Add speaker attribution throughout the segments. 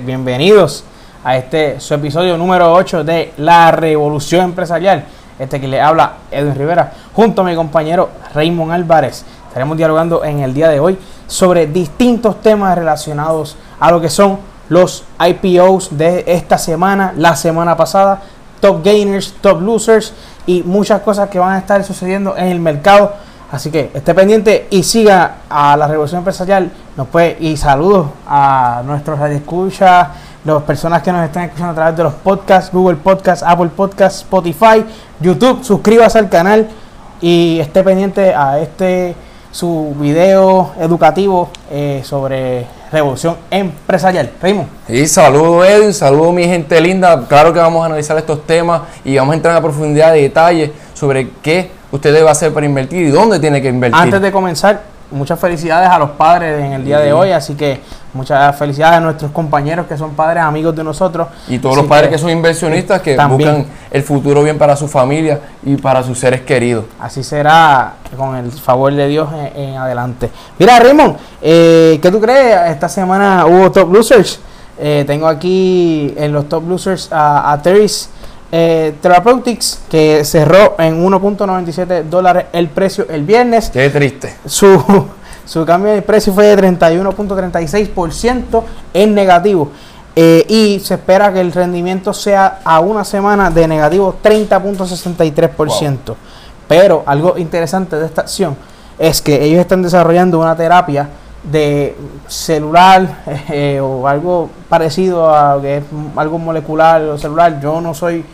Speaker 1: bienvenidos a este su episodio número 8 de La Revolución Empresarial. Este que le habla Edwin Rivera, junto a mi compañero Raymond Álvarez. Estaremos dialogando en el día de hoy sobre distintos temas relacionados a lo que son los IPOs de esta semana, la semana pasada, top gainers, top losers y muchas cosas que van a estar sucediendo en el mercado. Así que esté pendiente y siga a la Revolución Empresarial. Nos puede, y saludos a nuestros radioescuchas, las personas que nos están escuchando a través de los podcasts, Google Podcasts, Apple Podcasts, Spotify, YouTube. Suscríbase al canal y esté pendiente a este su video educativo eh, sobre revolución empresarial. Primo.
Speaker 2: Y saludo Edwin, saludo mi gente linda. Claro que vamos a analizar estos temas y vamos a entrar en la profundidad de detalles sobre qué usted debe hacer para invertir y dónde tiene que invertir.
Speaker 1: Antes de comenzar, muchas felicidades a los padres en el día de hoy, así que muchas felicidades a nuestros compañeros que son padres, amigos de nosotros.
Speaker 2: Y todos los padres que, son inversionistas que buscan el futuro bien para su familia y para sus seres queridos.
Speaker 1: Así será con el favor de Dios en, adelante. Mira, Raymond, eh, ¿qué tú crees? Esta semana hubo Top Losers. Eh, tengo aquí en los Top Losers a, a Terry's eh, Therapeutics, que cerró en 1.97 dólares el precio el viernes.
Speaker 2: Qué triste.
Speaker 1: Su, su cambio de precio fue de 31.36% en negativo. Eh, y se espera que el rendimiento sea a una semana de negativo 30.63%. Pero algo interesante de esta acción es que ellos están desarrollando una terapia de celular eh, o algo parecido a que es algo molecular o celular. Yo no soy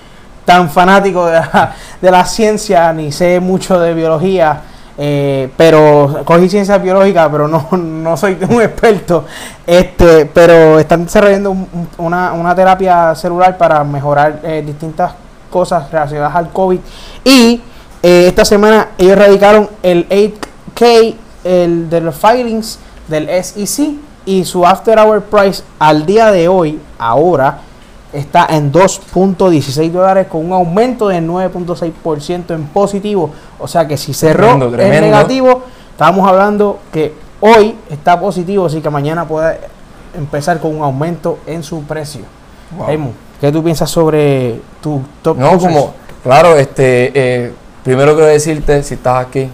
Speaker 1: tan fanático de la, ciencia ni sé mucho de biología, eh, pero cogí ciencia biológica, pero no, no soy un experto. Este, pero están desarrollando una, una, terapia celular para mejorar eh, distintas cosas relacionadas al COVID. Y esta semana ellos radicaron el 8K el de los filings del SEC y su after hour price al día de hoy, ahora, está en 2.16 dólares con un aumento de 9.6% en positivo. O sea que si cerró en negativo, estamos hablando que hoy está positivo, así que mañana puede empezar con un aumento en su precio. Wow. ¿Qué tú piensas sobre tu
Speaker 2: top? No, como, claro, este, eh, primero quiero decirte, si estás aquí,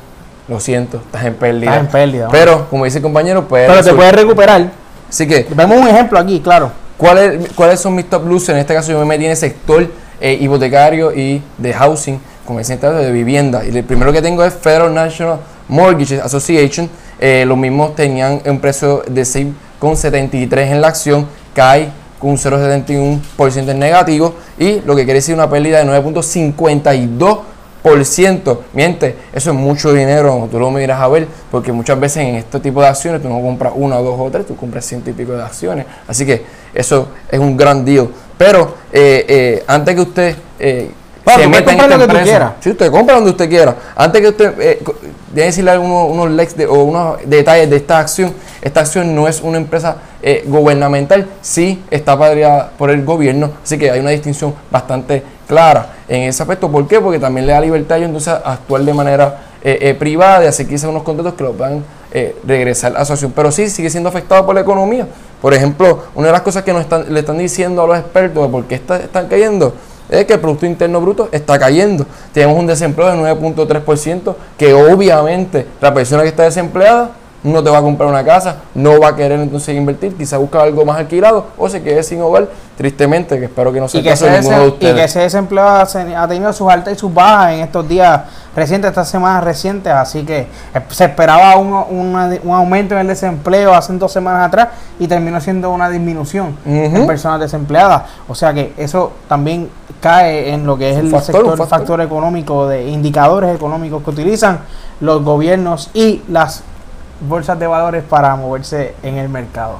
Speaker 2: lo siento, estás en pérdida.
Speaker 1: Estás en pérdida.
Speaker 2: Pero, como dice el compañero, pues.
Speaker 1: Pero te puedes recuperar.
Speaker 2: Así que.
Speaker 1: Vemos un ejemplo aquí, claro.
Speaker 2: ¿Cuáles, ¿Cuáles son mis top losers? En este caso, yo me metí en el sector eh, hipotecario y de housing, como decía de vivienda. Y el primero que tengo es Federal National Mortgage Association. Eh, los mismos tenían un precio de 6,73 en la acción, cae con un 0,71% en negativo y lo que quiere decir una pérdida de 9.52 por ciento. Miente, eso es mucho dinero, tú lo miras a ver, porque muchas veces en este tipo de acciones tú no compras una, dos o tres, tú compras ciento y pico de acciones. Así que eso es un gran deal. Pero eh, eh, antes que usted eh,
Speaker 1: se meta en esta empresa,
Speaker 2: si usted compra donde usted quiera, antes que usted eh, debe decirle algunos unos likes de, o unos detalles de esta acción, esta acción no es una empresa gubernamental, sí está padreada por el gobierno, así que hay una distinción bastante clara en ese aspecto. ¿Por qué? Porque también le da libertad a ellos entonces a actuar de manera eh, eh, privada y hacer quizás unos contratos que los van eh, regresar a asociación. Pero sí sigue siendo afectado por la economía. Por ejemplo, una de las cosas que le están diciendo a los expertos de por qué están cayendo es que el Producto Interno Bruto está cayendo. Tenemos un desempleo de 9.3%, que obviamente la persona que está desempleada no te va a comprar una casa, no va a querer entonces invertir, quizá busca algo más alquilado o se quede sin hogar, tristemente, que espero que no sea
Speaker 1: el caso de ninguno de ustedes. Y que ese desempleo ha tenido sus altas y sus bajas en estos días recientes, estas semanas recientes, así que se esperaba un, un aumento en el desempleo hace dos semanas atrás y terminó siendo una disminución en personas desempleadas. O sea que eso también cae en lo que es el sector, factor. factor económico, de indicadores económicos que utilizan los gobiernos y las bolsas de valores para moverse en el mercado.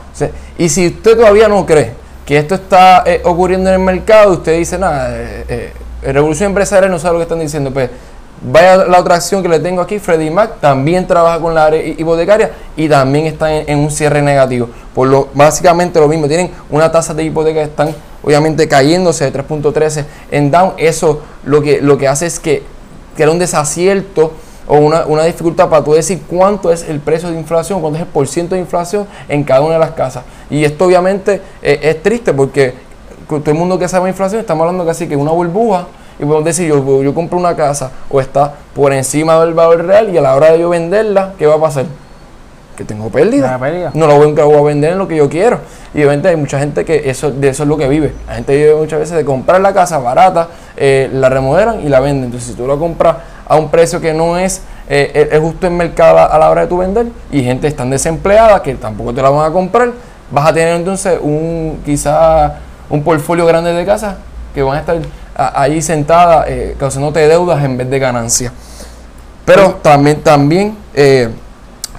Speaker 2: Y si usted todavía no cree que esto está eh, ocurriendo en el mercado, usted dice, nada, eh, eh, Revolución Empresarial no sabe lo que están diciendo, pues vaya la otra acción que le tengo aquí, Freddie Mac, también trabaja con la área hipotecaria y también está en, un cierre negativo. Por lo básicamente lo mismo, tienen una tasa de hipoteca que están obviamente cayéndose de 3.13 en down. Eso lo que, lo que hace es que crea un desacierto o una, una dificultad para tú decir cuánto es el precio de inflación, cuánto es el porciento de inflación en cada una de las casas. Y esto obviamente eh, es triste porque todo el mundo que sabe inflación estamos hablando casi que una burbuja y podemos decir, yo, yo compro una casa o está por encima del valor real y a la hora de yo venderla, ¿qué va a pasar? Que tengo pérdida. No lo voy, voy a vender en lo que yo quiero. Y obviamente hay mucha gente que eso, de eso es lo que vive. La gente vive muchas veces de comprar la casa barata, eh, la remodelan y la venden. Entonces, si tú la compras a un precio que no es, eh, es justo en mercado a la hora de tu vender y gente está desempleada que tampoco te la van a comprar, vas a tener entonces un quizá un portfolio grande de casas que van a estar ahí sentadas eh, causándote deudas en vez de ganancias. Pero también, también eh,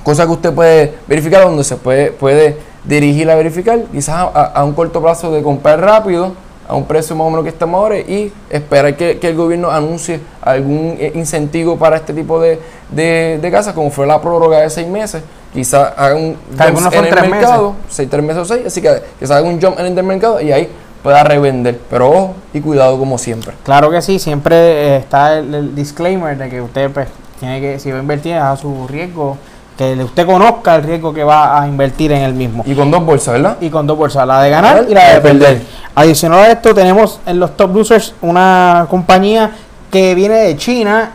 Speaker 2: cosas que usted puede verificar, donde se puede, puede dirigir a verificar, quizás a, un corto plazo de comprar rápido, a un precio más o menos que estamos ahora, y esperar que, el gobierno anuncie algún eh, incentivo para este tipo de, de, casas, como fue la prórroga de seis meses, quizás haga un
Speaker 1: jump en el mercado,
Speaker 2: seis, tres meses o seis, así que quizás haga un jump en el mercado y ahí pueda revender. Pero ojo y cuidado como siempre.
Speaker 1: Claro que sí, siempre eh, está el, disclaimer de que usted pues, tiene que, si va a invertir, a su riesgo, que usted conozca el riesgo que va a invertir en el mismo.
Speaker 2: Y con dos bolsas, ¿verdad?
Speaker 1: Y con dos bolsas, la de ganar y la de perder. Adicional a esto, tenemos en los top losers una compañía que viene de China,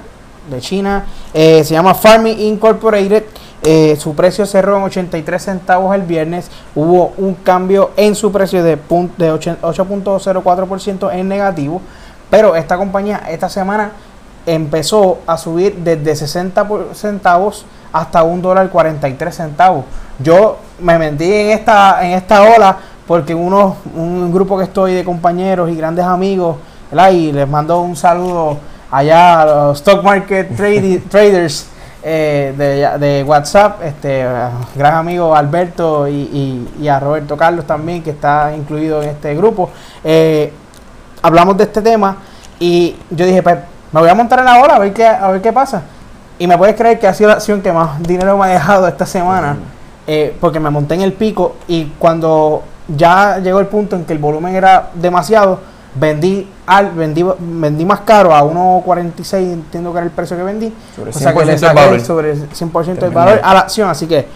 Speaker 1: de China, eh, se llama Farming Incorporated eh, su precio cerró en 83 centavos el viernes. Hubo un cambio en su precio de, de 8.04% en negativo. Pero esta compañía esta semana empezó a subir desde 60 centavos hasta un dólar 43 centavos. Yo me metí en esta, en esta ola porque uno, un grupo que estoy de compañeros y grandes amigos, y les mando un saludo allá a los stock market traders eh, de, WhatsApp, este gran amigo Alberto y, a Roberto Carlos también, que está incluido en este grupo. Eh, hablamos de este tema y yo dije, pues me voy a montar en la hora a ver qué, a ver qué pasa. Y me puedes creer que ha sido la acción que más dinero me ha dejado esta semana, eh, porque me monté en el pico y cuando ya llegó el punto en que el volumen era demasiado, vendí al vendí, vendí más caro a 1.46 entiendo que era el precio que vendí.
Speaker 2: Sobre o sea que le saqué
Speaker 1: sobre 100% del valor a la acción. Así que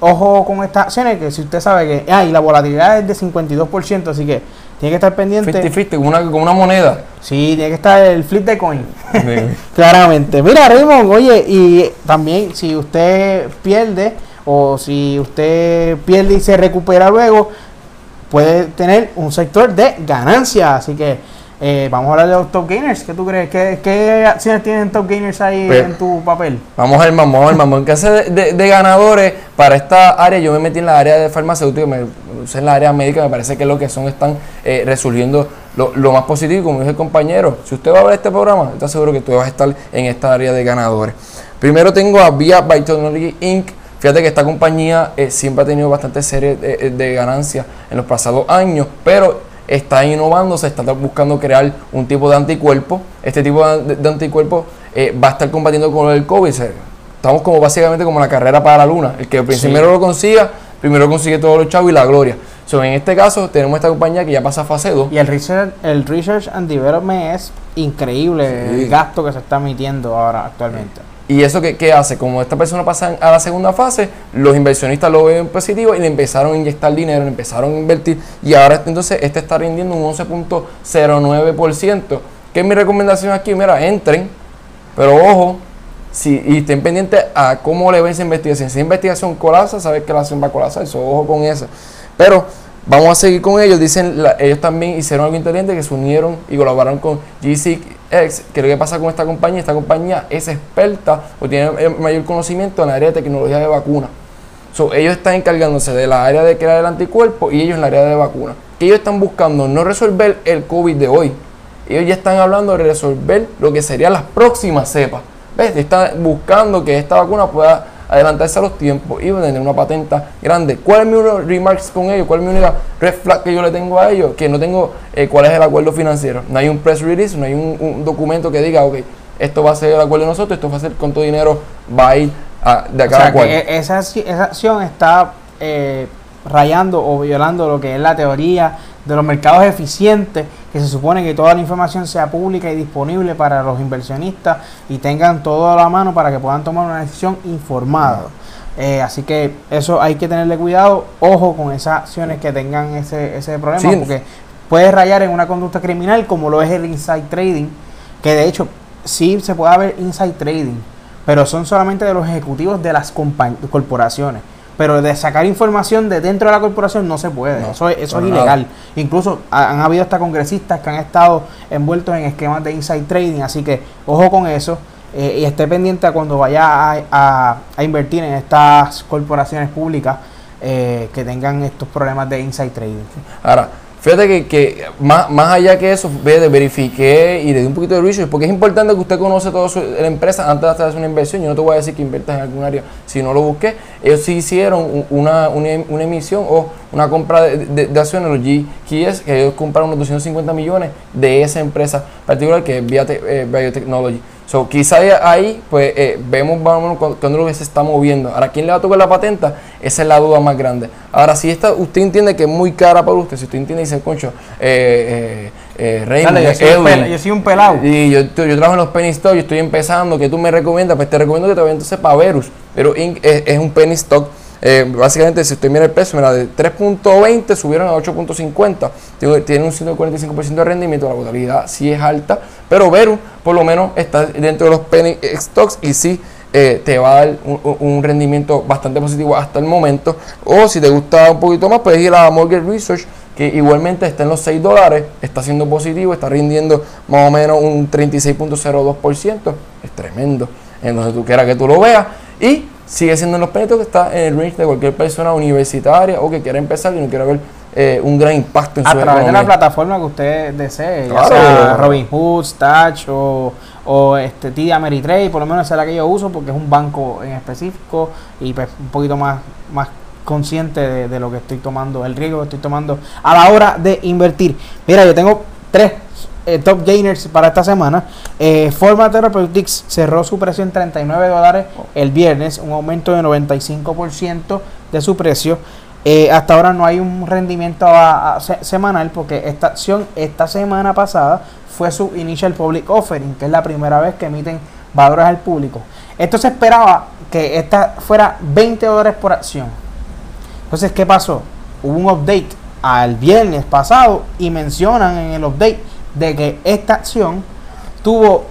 Speaker 1: ojo con estas acciones que si usted sabe que ah, y la volatilidad es de 52% así que tiene que estar pendiente
Speaker 2: 50, como una, como una moneda
Speaker 1: sí tiene que estar el flip de coin claramente mira Raymond oye y también si usted pierde o si usted pierde y se recupera luego puede tener un sector de ganancia. Así que eh, vamos a hablar de los top gainers. ¿Qué tú crees? ¿Qué, acciones tienen top gainers ahí pues, en tu papel?
Speaker 2: Vamos a ver, vamos a ver, vamos. En caso de, ganadores, para esta área, yo me metí en la área de farmacéutico, me puse en la área médica, me parece que lo que son están eh, resolviendo lo, más positivo. Como dice el compañero, si usted va a ver este programa, está seguro que tú vas a estar en esta área de ganadores. Primero tengo a Via Biotechnology Inc Fíjate que esta compañía eh, siempre ha tenido bastante serie de, de ganancias en los pasados años, pero está innovando, se está buscando crear un tipo de anticuerpo. Este tipo de, anticuerpo eh, va a estar combatiendo con el COVID. Estamos como básicamente como la carrera para la luna. El que primero lo consiga, primero consigue todos los chavos y la gloria. So, en este caso tenemos esta compañía que ya pasa a fase 2.
Speaker 1: Y el research, el research and development es increíble el gasto que se está emitiendo ahora actualmente.
Speaker 2: ¿Y eso qué, hace? Como esta persona pasa a la segunda fase, los inversionistas lo ven positivo y le empezaron a inyectar dinero, le empezaron a invertir y ahora entonces este está rindiendo un 11.09%. ¿Qué es mi recomendación aquí? Mira, entren, pero ojo, y estén pendientes a cómo le ven esa investigación. Si esa investigación colapsa, sabes que la acción va a colapsar, eso, ojo con eso. Pero vamos a seguir con ellos. Dicen, ellos también hicieron algo inteligente que se unieron y colaboraron con GC que lo que pasa con esta compañía, esta compañía es experta o tiene mayor conocimiento en la área de tecnología de vacuna. ellos están encargándose de la área de crear el anticuerpo y ellos en la área de vacuna. Que ellos están buscando no resolver el COVID de hoy. Ellos ya están hablando de resolver lo que serían las próximas cepas. ¿Ves? Están buscando que esta vacuna pueda adelantarse a los tiempos y tener una patenta grande. ¿Cuál es mi remarks con ellos? ¿Cuál es mi única red flag que yo le tengo a ellos? Que no tengo eh, cuál es el acuerdo financiero. No hay un press release, no hay un, documento que diga, ok, esto va a ser el acuerdo de nosotros, esto va a ser cuánto dinero va a ir a, de cada
Speaker 1: o sea, esa, esa acción está eh, rayando o violando lo que es la teoría de los mercados eficientes, que se supone que toda la información sea pública y disponible para los inversionistas y tengan todo a la mano para que puedan tomar una decisión informada. Eh, así que eso hay que tenerle cuidado, ojo con esas acciones que tengan ese, ese problema, porque puede rayar en una conducta criminal como lo es el inside trading, que de hecho sí se puede haber inside trading, pero son solamente de los ejecutivos de las corporaciones. Pero de sacar información de dentro de la corporación no se puede. eso es, eso es ilegal. Incluso han habido hasta congresistas que han estado envueltos en esquemas de inside trading. Así que ojo con eso. Eh, y esté pendiente a cuando vaya a, a, invertir en estas corporaciones públicas eh, que tengan estos problemas de inside trading.
Speaker 2: Ahora, Fíjate que, que más, más, allá que eso, verifiqué y le di un poquito de research, porque es importante que usted conoce toda la empresa antes de hacer una inversión. Yo no te voy a decir que inviertas en algún área si no lo busqué. Ellos sí hicieron una, una, emisión o una compra de, de, acciones, los GKS, que ellos compraron unos 250 millones de esa empresa particular que es eh, Biotechnology. So, quizá ahí pues eh, vemos cuando lo que se está moviendo. Ahora, ¿quién le va a tocar la patenta? Esa es la duda más grande. Ahora, si esta, usted entiende que es muy cara para usted, si usted entiende y dice, concho, eh, eh,
Speaker 1: eh yo, soy un pelado.
Speaker 2: Y yo, yo, trabajo en los penny stocks, yo estoy empezando, ¿qué tú me recomiendas? Pues te recomiendo que te vayas entonces para Verus. Pero es un penny stock eh, básicamente, si usted mira el precio, mira, de 3.20 subieron a 8.50. Tiene un 145% de rendimiento, la volatilidad sí es alta, pero Veru por lo menos está dentro de los penny stocks y sí eh, te va a dar un, rendimiento bastante positivo hasta el momento. O si te gusta un poquito más, puedes ir a Mortgage Research, que igualmente está en los 6 dólares, está siendo positivo, está rindiendo más o menos un 36.02%. Es tremendo. Entonces tú quieras que tú lo veas. Y sigue siendo en los penitos que está en el range de cualquier persona universitaria o que quiera empezar y no quiera ver eh, un gran impacto
Speaker 1: en a su A través de la plataforma que usted desee, ya sea Robinhood, Stash o, o este TD Ameritrade, por lo menos esa es la que yo uso porque es un banco en específico y pues un poquito más, más consciente de, de lo que estoy tomando, el riesgo que estoy tomando a la hora de invertir. Mira, yo tengo tres eh, top gainers para esta semana. Eh, Forma Therapeutics cerró su precio en 39 dólares el viernes, un aumento de 95% de su precio. Eh, hasta ahora no hay un rendimiento semanal porque esta acción esta semana pasada fue su initial public offering, que es la primera vez que emiten valores al público. Esto se esperaba que esta fuera 20 dólares por acción. Entonces, ¿qué pasó? Hubo un update al viernes pasado y mencionan en el update de que esta acción tuvo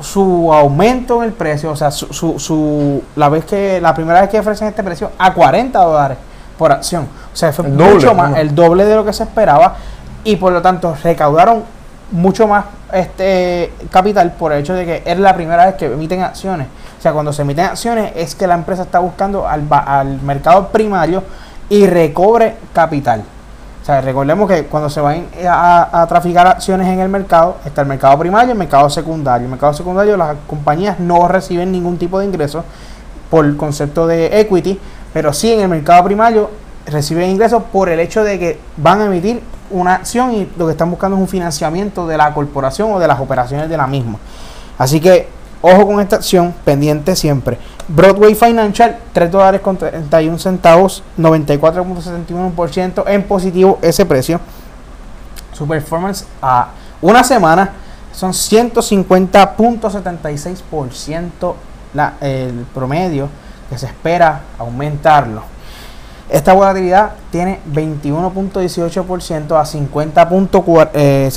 Speaker 1: su aumento en el precio, o sea, su, su, la vez que la primera vez que ofrecen este precio a 40 dólares por acción. O sea, fue mucho más, el doble de lo que se esperaba y por lo tanto recaudaron mucho más este capital por el hecho de que es la primera vez que emiten acciones. O sea, cuando se emiten acciones es que la empresa está buscando al, al mercado primario y recobre capital. O sea, recordemos que cuando se van a, traficar acciones en el mercado, está el mercado primario y el mercado secundario. El mercado secundario, las compañías no reciben ningún tipo de ingresos por el concepto de equity, pero sí en el mercado primario reciben ingresos por el hecho de que van a emitir una acción y lo que están buscando es un financiamiento de la corporación o de las operaciones de la misma. Así que Ojo con esta acción, pendiente siempre. Broadway Financial, 3 dólares con 31 centavos, 94.71% en positivo ese precio. Su performance a una semana son 150.76% el promedio que se espera aumentarlo. Esta volatilidad tiene 21.18% a 52.9% eh,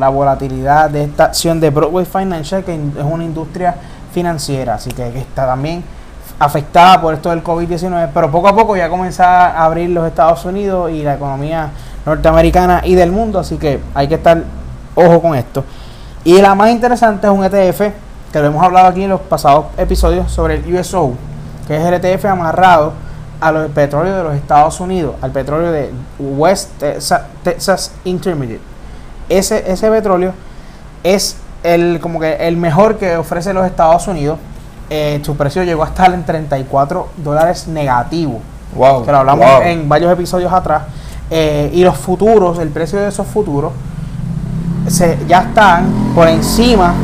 Speaker 1: la volatilidad de esta acción de Broadway Financial, que es una industria financiera, así que, está también afectada por esto del COVID-19, pero poco a poco ya comienza a abrir los Estados Unidos y la economía norteamericana y del mundo, así que hay que estar ojo con esto. Y la más interesante es un ETF, que lo hemos hablado aquí en los pasados episodios sobre el USO, que es el ETF amarrado a los petróleo de los Estados Unidos, al petróleo de West Texas, Intermediate. Ese, ese petróleo es el, como que el mejor que ofrece los Estados Unidos. Eh, su precio llegó a estar en 34 dólares negativo.
Speaker 2: Wow,
Speaker 1: que lo hablamos en varios episodios atrás. Eh, y los futuros, el precio de esos futuros, se, ya están por encima,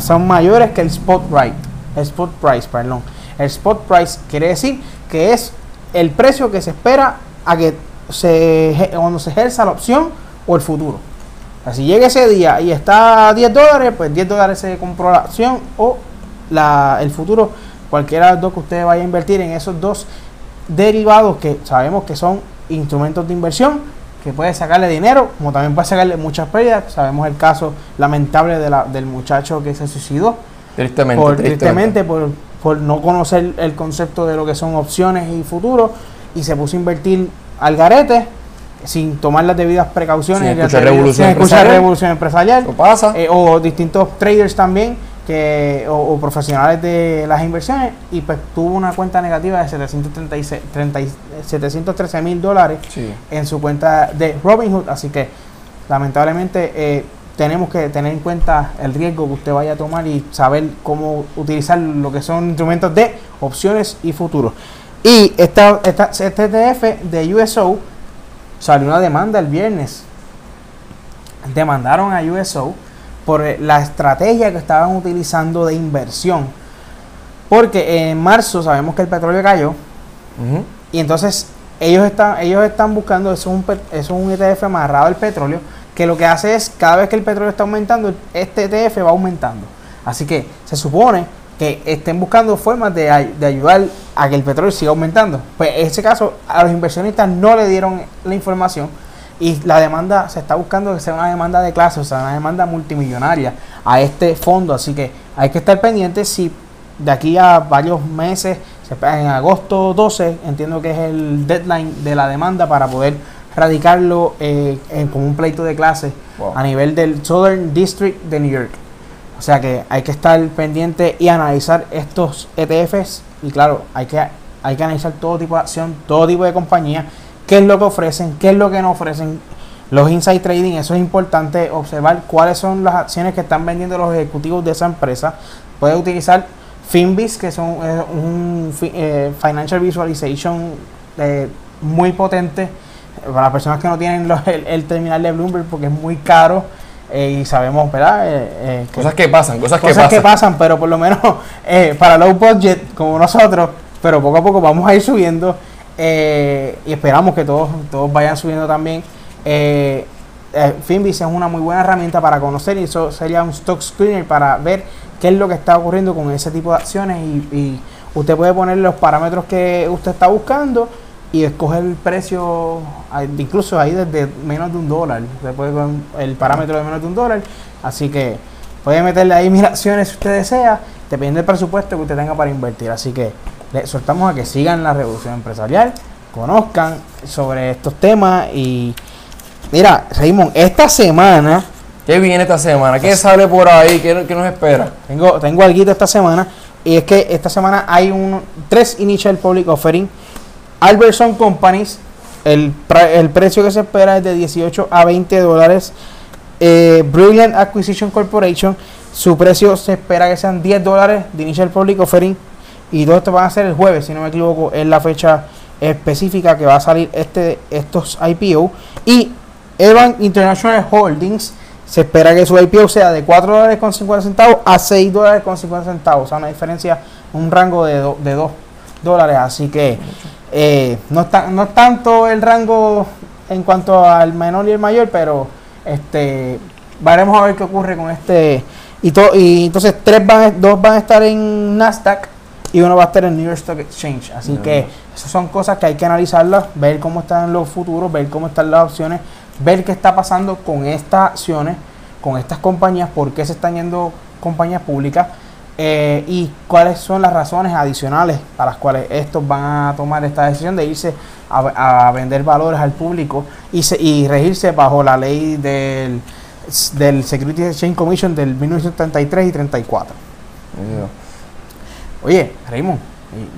Speaker 1: son mayores que el spot price. El spot price, perdón. El spot price quiere decir que es el precio que se espera a que se, cuando se ejerza la opción o el futuro. O sea, si llega ese día y está a 10 dólares, pues 10 dólares se compró la acción o la, el futuro, cualquiera de los dos que usted vaya a invertir en esos dos derivados que sabemos que son instrumentos de inversión, que puede sacarle dinero, como también puede sacarle muchas pérdidas. Sabemos el caso lamentable de la- del muchacho que se suicidó
Speaker 2: Tristemente,
Speaker 1: por,
Speaker 2: tristemente.
Speaker 1: tristemente por, por no conocer el concepto de lo que son opciones y futuros y se puso a invertir al garete sin tomar las debidas precauciones
Speaker 2: Sin escuchar revolución
Speaker 1: sin escuchar
Speaker 2: empresarial.
Speaker 1: revolución empresarial
Speaker 2: Eso pasa.
Speaker 1: eh, o distintos traders también que o, o profesionales de las inversiones y pues tuvo una cuenta negativa de 736 30 y- 713 mil dólares
Speaker 2: Sí.
Speaker 1: en su cuenta de Robinhood. Así que lamentablemente eh, tenemos que tener en cuenta el riesgo que usted vaya a tomar y saber cómo utilizar lo que son instrumentos de opciones y futuros. Y esta, esta, este ETF de USO salió una demanda el viernes. Demandaron a USO por eh, la estrategia que estaban utilizando de inversión. Porque en marzo sabemos que el petróleo cayó. Y entonces ellos están, ellos están buscando, eso es, un, eso es un ETF amarrado al petróleo, que lo que hace es, cada vez que el petróleo está aumentando, este ETF va aumentando. Así que se supone que estén buscando formas de, de ayudar a que el petróleo siga aumentando. Pues en ese caso, a los inversionistas no le dieron la información y la demanda se está buscando que sea una demanda de clase, o sea, una demanda multimillonaria a este fondo. Así que hay que estar pendientes si de aquí a varios meses, en agosto 12, entiendo que es el deadline de la demanda para poder radicarlo eh, en, como un pleito de clase
Speaker 2: Wow.
Speaker 1: a nivel del Southern District de New York. O sea que hay que estar pendiente y analizar estos ETFs y claro, hay que, hay que analizar todo tipo de acción, todo tipo de compañía, qué es lo que ofrecen, qué es lo que no ofrecen. Los inside trading, eso es importante observar cuáles son las acciones que están vendiendo los ejecutivos de esa empresa. Puede utilizar Finbis, que son un eh, financial visualization eh, muy potente para las personas que no tienen los- el, el terminal de Bloomberg porque es muy caro eh, y sabemos, ¿verdad? Eh, eh, que-
Speaker 2: Cosas que pasan, cosas,
Speaker 1: cosas
Speaker 2: que
Speaker 1: que
Speaker 2: pasan.
Speaker 1: pasan, pero por lo menos eh, para low budget como nosotros, pero poco a poco vamos a ir subiendo eh, y esperamos que todos, todos vayan subiendo también. Finbis es una muy buena herramienta para conocer y eso sería un stock screener para ver qué es lo que está ocurriendo con ese tipo de acciones y, y usted puede poner los parámetros que usted está buscando y escoger el precio incluso ahí desde menos de un dólar usted puede con el parámetro de menos de un dólar así que puede meterle ahí mil acciones si usted desea depende del presupuesto que usted tenga para invertir así que le soltamos a que sigan la revolución empresarial conozcan sobre estos temas y mira Raymond esta semana
Speaker 2: ¿Qué viene esta semana? ¿Qué sale por ahí? ¿Qué, qué nos espera?
Speaker 1: Tengo, tengo algo esta semana. Y es que esta semana hay un, tres initial public offering. Albertson Companies. El, el precio que se espera es de 18 a 20 dólares. Eh, Brilliant Acquisition Corporation. Su precio se espera que sean 10 dólares de initial public offering. Y todo esto van a ser el jueves, si no me equivoco, es la fecha específica que va a salir este, estos IPO. Y Evan International Holdings se espera que su IPO sea de 4 dólares con 50 centavos a 6 dólares con 50 centavos. O sea, una diferencia, un rango de, do- de 2 dólares. Así que eh, no, está, no es tanto el rango en cuanto al menor y el mayor, pero este veremos a ver qué ocurre con este. Y, to- y entonces tres van, dos van a estar en Nasdaq y uno va a estar en New York Stock Exchange. Así que esas son cosas que hay que analizarlas, ver cómo están los futuros, ver cómo están las opciones, ver qué está pasando con estas acciones, con estas compañías, por qué se están yendo compañías públicas eh, y cuáles son las razones adicionales para las cuales estos van a tomar esta decisión de irse a, a vender valores al público y, se- y regirse bajo la ley del, del Securities Exchange Commission del 1933 y 34. Oye, Raymond,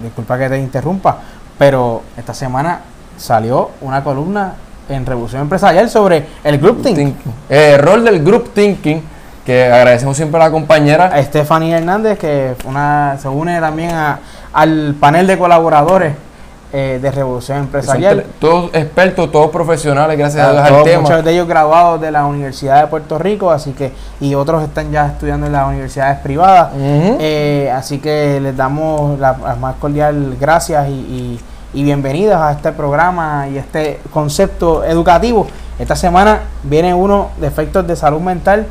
Speaker 1: disculpa que te interrumpa, pero esta semana salió una columna en Revolución Empresarial sobre el Group Think.
Speaker 2: Thinking. Eh, rol del Group Thinking, que agradecemos siempre a la compañera.
Speaker 1: A Stephanie Hernández, que una, se une también a- al panel de colaboradores eh, de Revolución Empresarial.
Speaker 2: todos expertos, todos profesionales, gracias a Dios al tema.
Speaker 1: muchos de ellos graduados de la Universidad de Puerto Rico, así que y otros están ya estudiando en las universidades privadas. Eh, así que les damos la, la más cordial gracias y, y- y bienvenidos a este programa y este concepto educativo. Esta semana viene uno de efectos de salud mental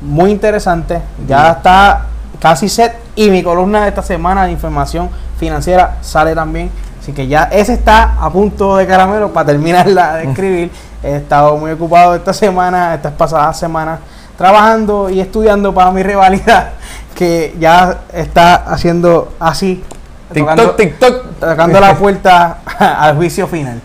Speaker 1: muy interesante. Ya está casi set y mi columna de esta semana de información financiera sale también. Así que ya ese está a punto de caramelo para terminarla de escribir. He estado muy ocupado esta semana, estas pasadas semanas, trabajando y estudiando para mi rivalidad, que ya está haciendo así.
Speaker 2: TikTok, TikTok.
Speaker 1: Tocando la puerta al juicio final.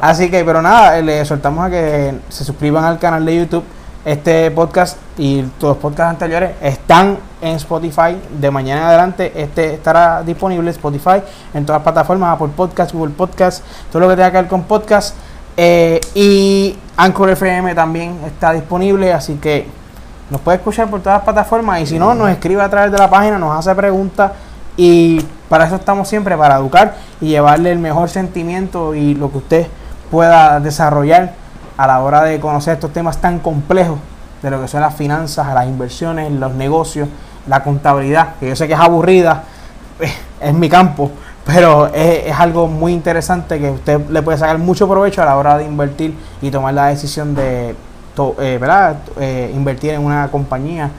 Speaker 1: así que, pero nada, le soltamos a que se suscriban al canal de YouTube este podcast y todos los podcasts anteriores están en Spotify. De mañana en adelante este estará disponible Spotify en todas las plataformas, Apple Podcast, Google Podcast, todo lo que tenga que ver con podcast. Eh, y Anchor FM también está disponible, así que nos puede escuchar por todas las plataformas y si no, nos escribe a través de la página, nos hace preguntas y para eso estamos siempre, para educar y llevarle el mejor sentimiento y lo que usted pueda desarrollar a la hora de conocer estos temas tan complejos de lo que son las finanzas, las inversiones, los negocios, la contabilidad, que yo sé que es aburrida, eh, es mi campo, pero es, algo muy interesante que usted le puede sacar mucho provecho a la hora de invertir y tomar la decisión de eh, ¿verdad? Eh, invertir en una compañía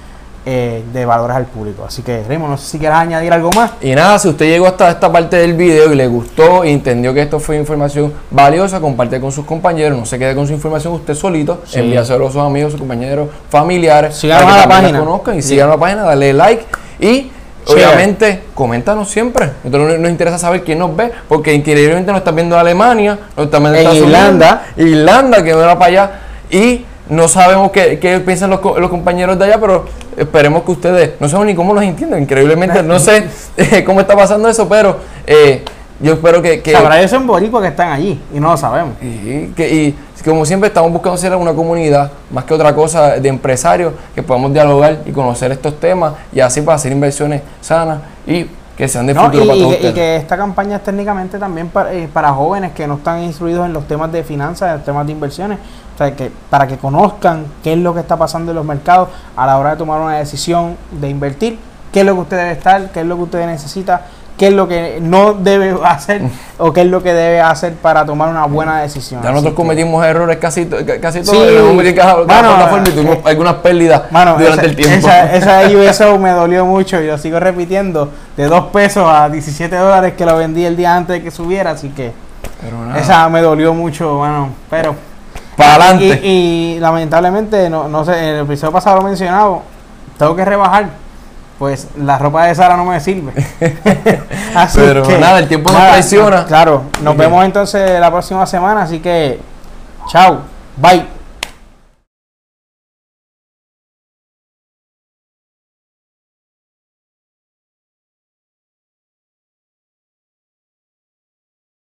Speaker 1: eh, de valores al público. Así que, Remo, no sé si quieras añadir algo más.
Speaker 2: Y nada, si usted llegó hasta esta parte del video y le gustó y entendió que esto fue información valiosa, comparte con sus compañeros, no se quede con su información usted solito, sí. envíaselo a sus amigos, sus compañeros, familiares.
Speaker 1: Síganos a la página.
Speaker 2: conozcan y sigan la página, dale like y Obviamente, coméntanos siempre. Entonces nos interesa saber quién nos ve, porque increíblemente nos están viendo en Alemania, nos están viendo
Speaker 1: en Irlanda,
Speaker 2: Irlanda, que va para allá, y no sabemos qué, qué piensan los, los, compañeros de allá, pero esperemos que ustedes, no sabemos ni cómo los entienden, increíblemente, no sé eh, cómo está pasando eso, pero eh, yo espero que... que
Speaker 1: Sabrá eso en Boricua que están allí y no lo sabemos.
Speaker 2: Y, que, y como siempre estamos buscando ser una comunidad, más que otra cosa, de empresarios, que podamos dialogar y conocer estos temas y así para hacer inversiones sanas y que sean de
Speaker 1: no,
Speaker 2: futuro
Speaker 1: y,
Speaker 2: para
Speaker 1: y
Speaker 2: todos
Speaker 1: que, y que esta campaña es técnicamente también para, eh, para jóvenes que no están instruidos en los temas de finanzas, en los temas de inversiones, o sea, que para que conozcan qué es lo que está pasando en los mercados a la hora de tomar una decisión de invertir, qué es lo que usted debe estar, qué es lo que usted necesita, qué es lo que no debe hacer o qué es lo que debe hacer para tomar una buena decisión.
Speaker 2: Ya nosotros
Speaker 1: que-
Speaker 2: cometimos errores casi, casi todos,
Speaker 1: Sí. Bueno,
Speaker 2: plataforma y tuvimos
Speaker 1: eh,
Speaker 2: algunas pérdidas durante
Speaker 1: esa,
Speaker 2: el tiempo.
Speaker 1: Esa, esa USO me dolió mucho y lo sigo repitiendo. De 2 pesos a 17 dólares que lo vendí el día antes de que subiera, así que
Speaker 2: Pero
Speaker 1: esa me dolió mucho, bueno, pero...
Speaker 2: para adelante.
Speaker 1: Y, y lamentablemente, no, no sé, en el episodio pasado lo mencionado, tengo que rebajar. Pues la ropa de Sara no me sirve. así
Speaker 2: Pero nada, el tiempo nos
Speaker 1: nada,
Speaker 2: traiciona.
Speaker 1: Claro, nos vemos entonces la próxima semana, así que chao, bye.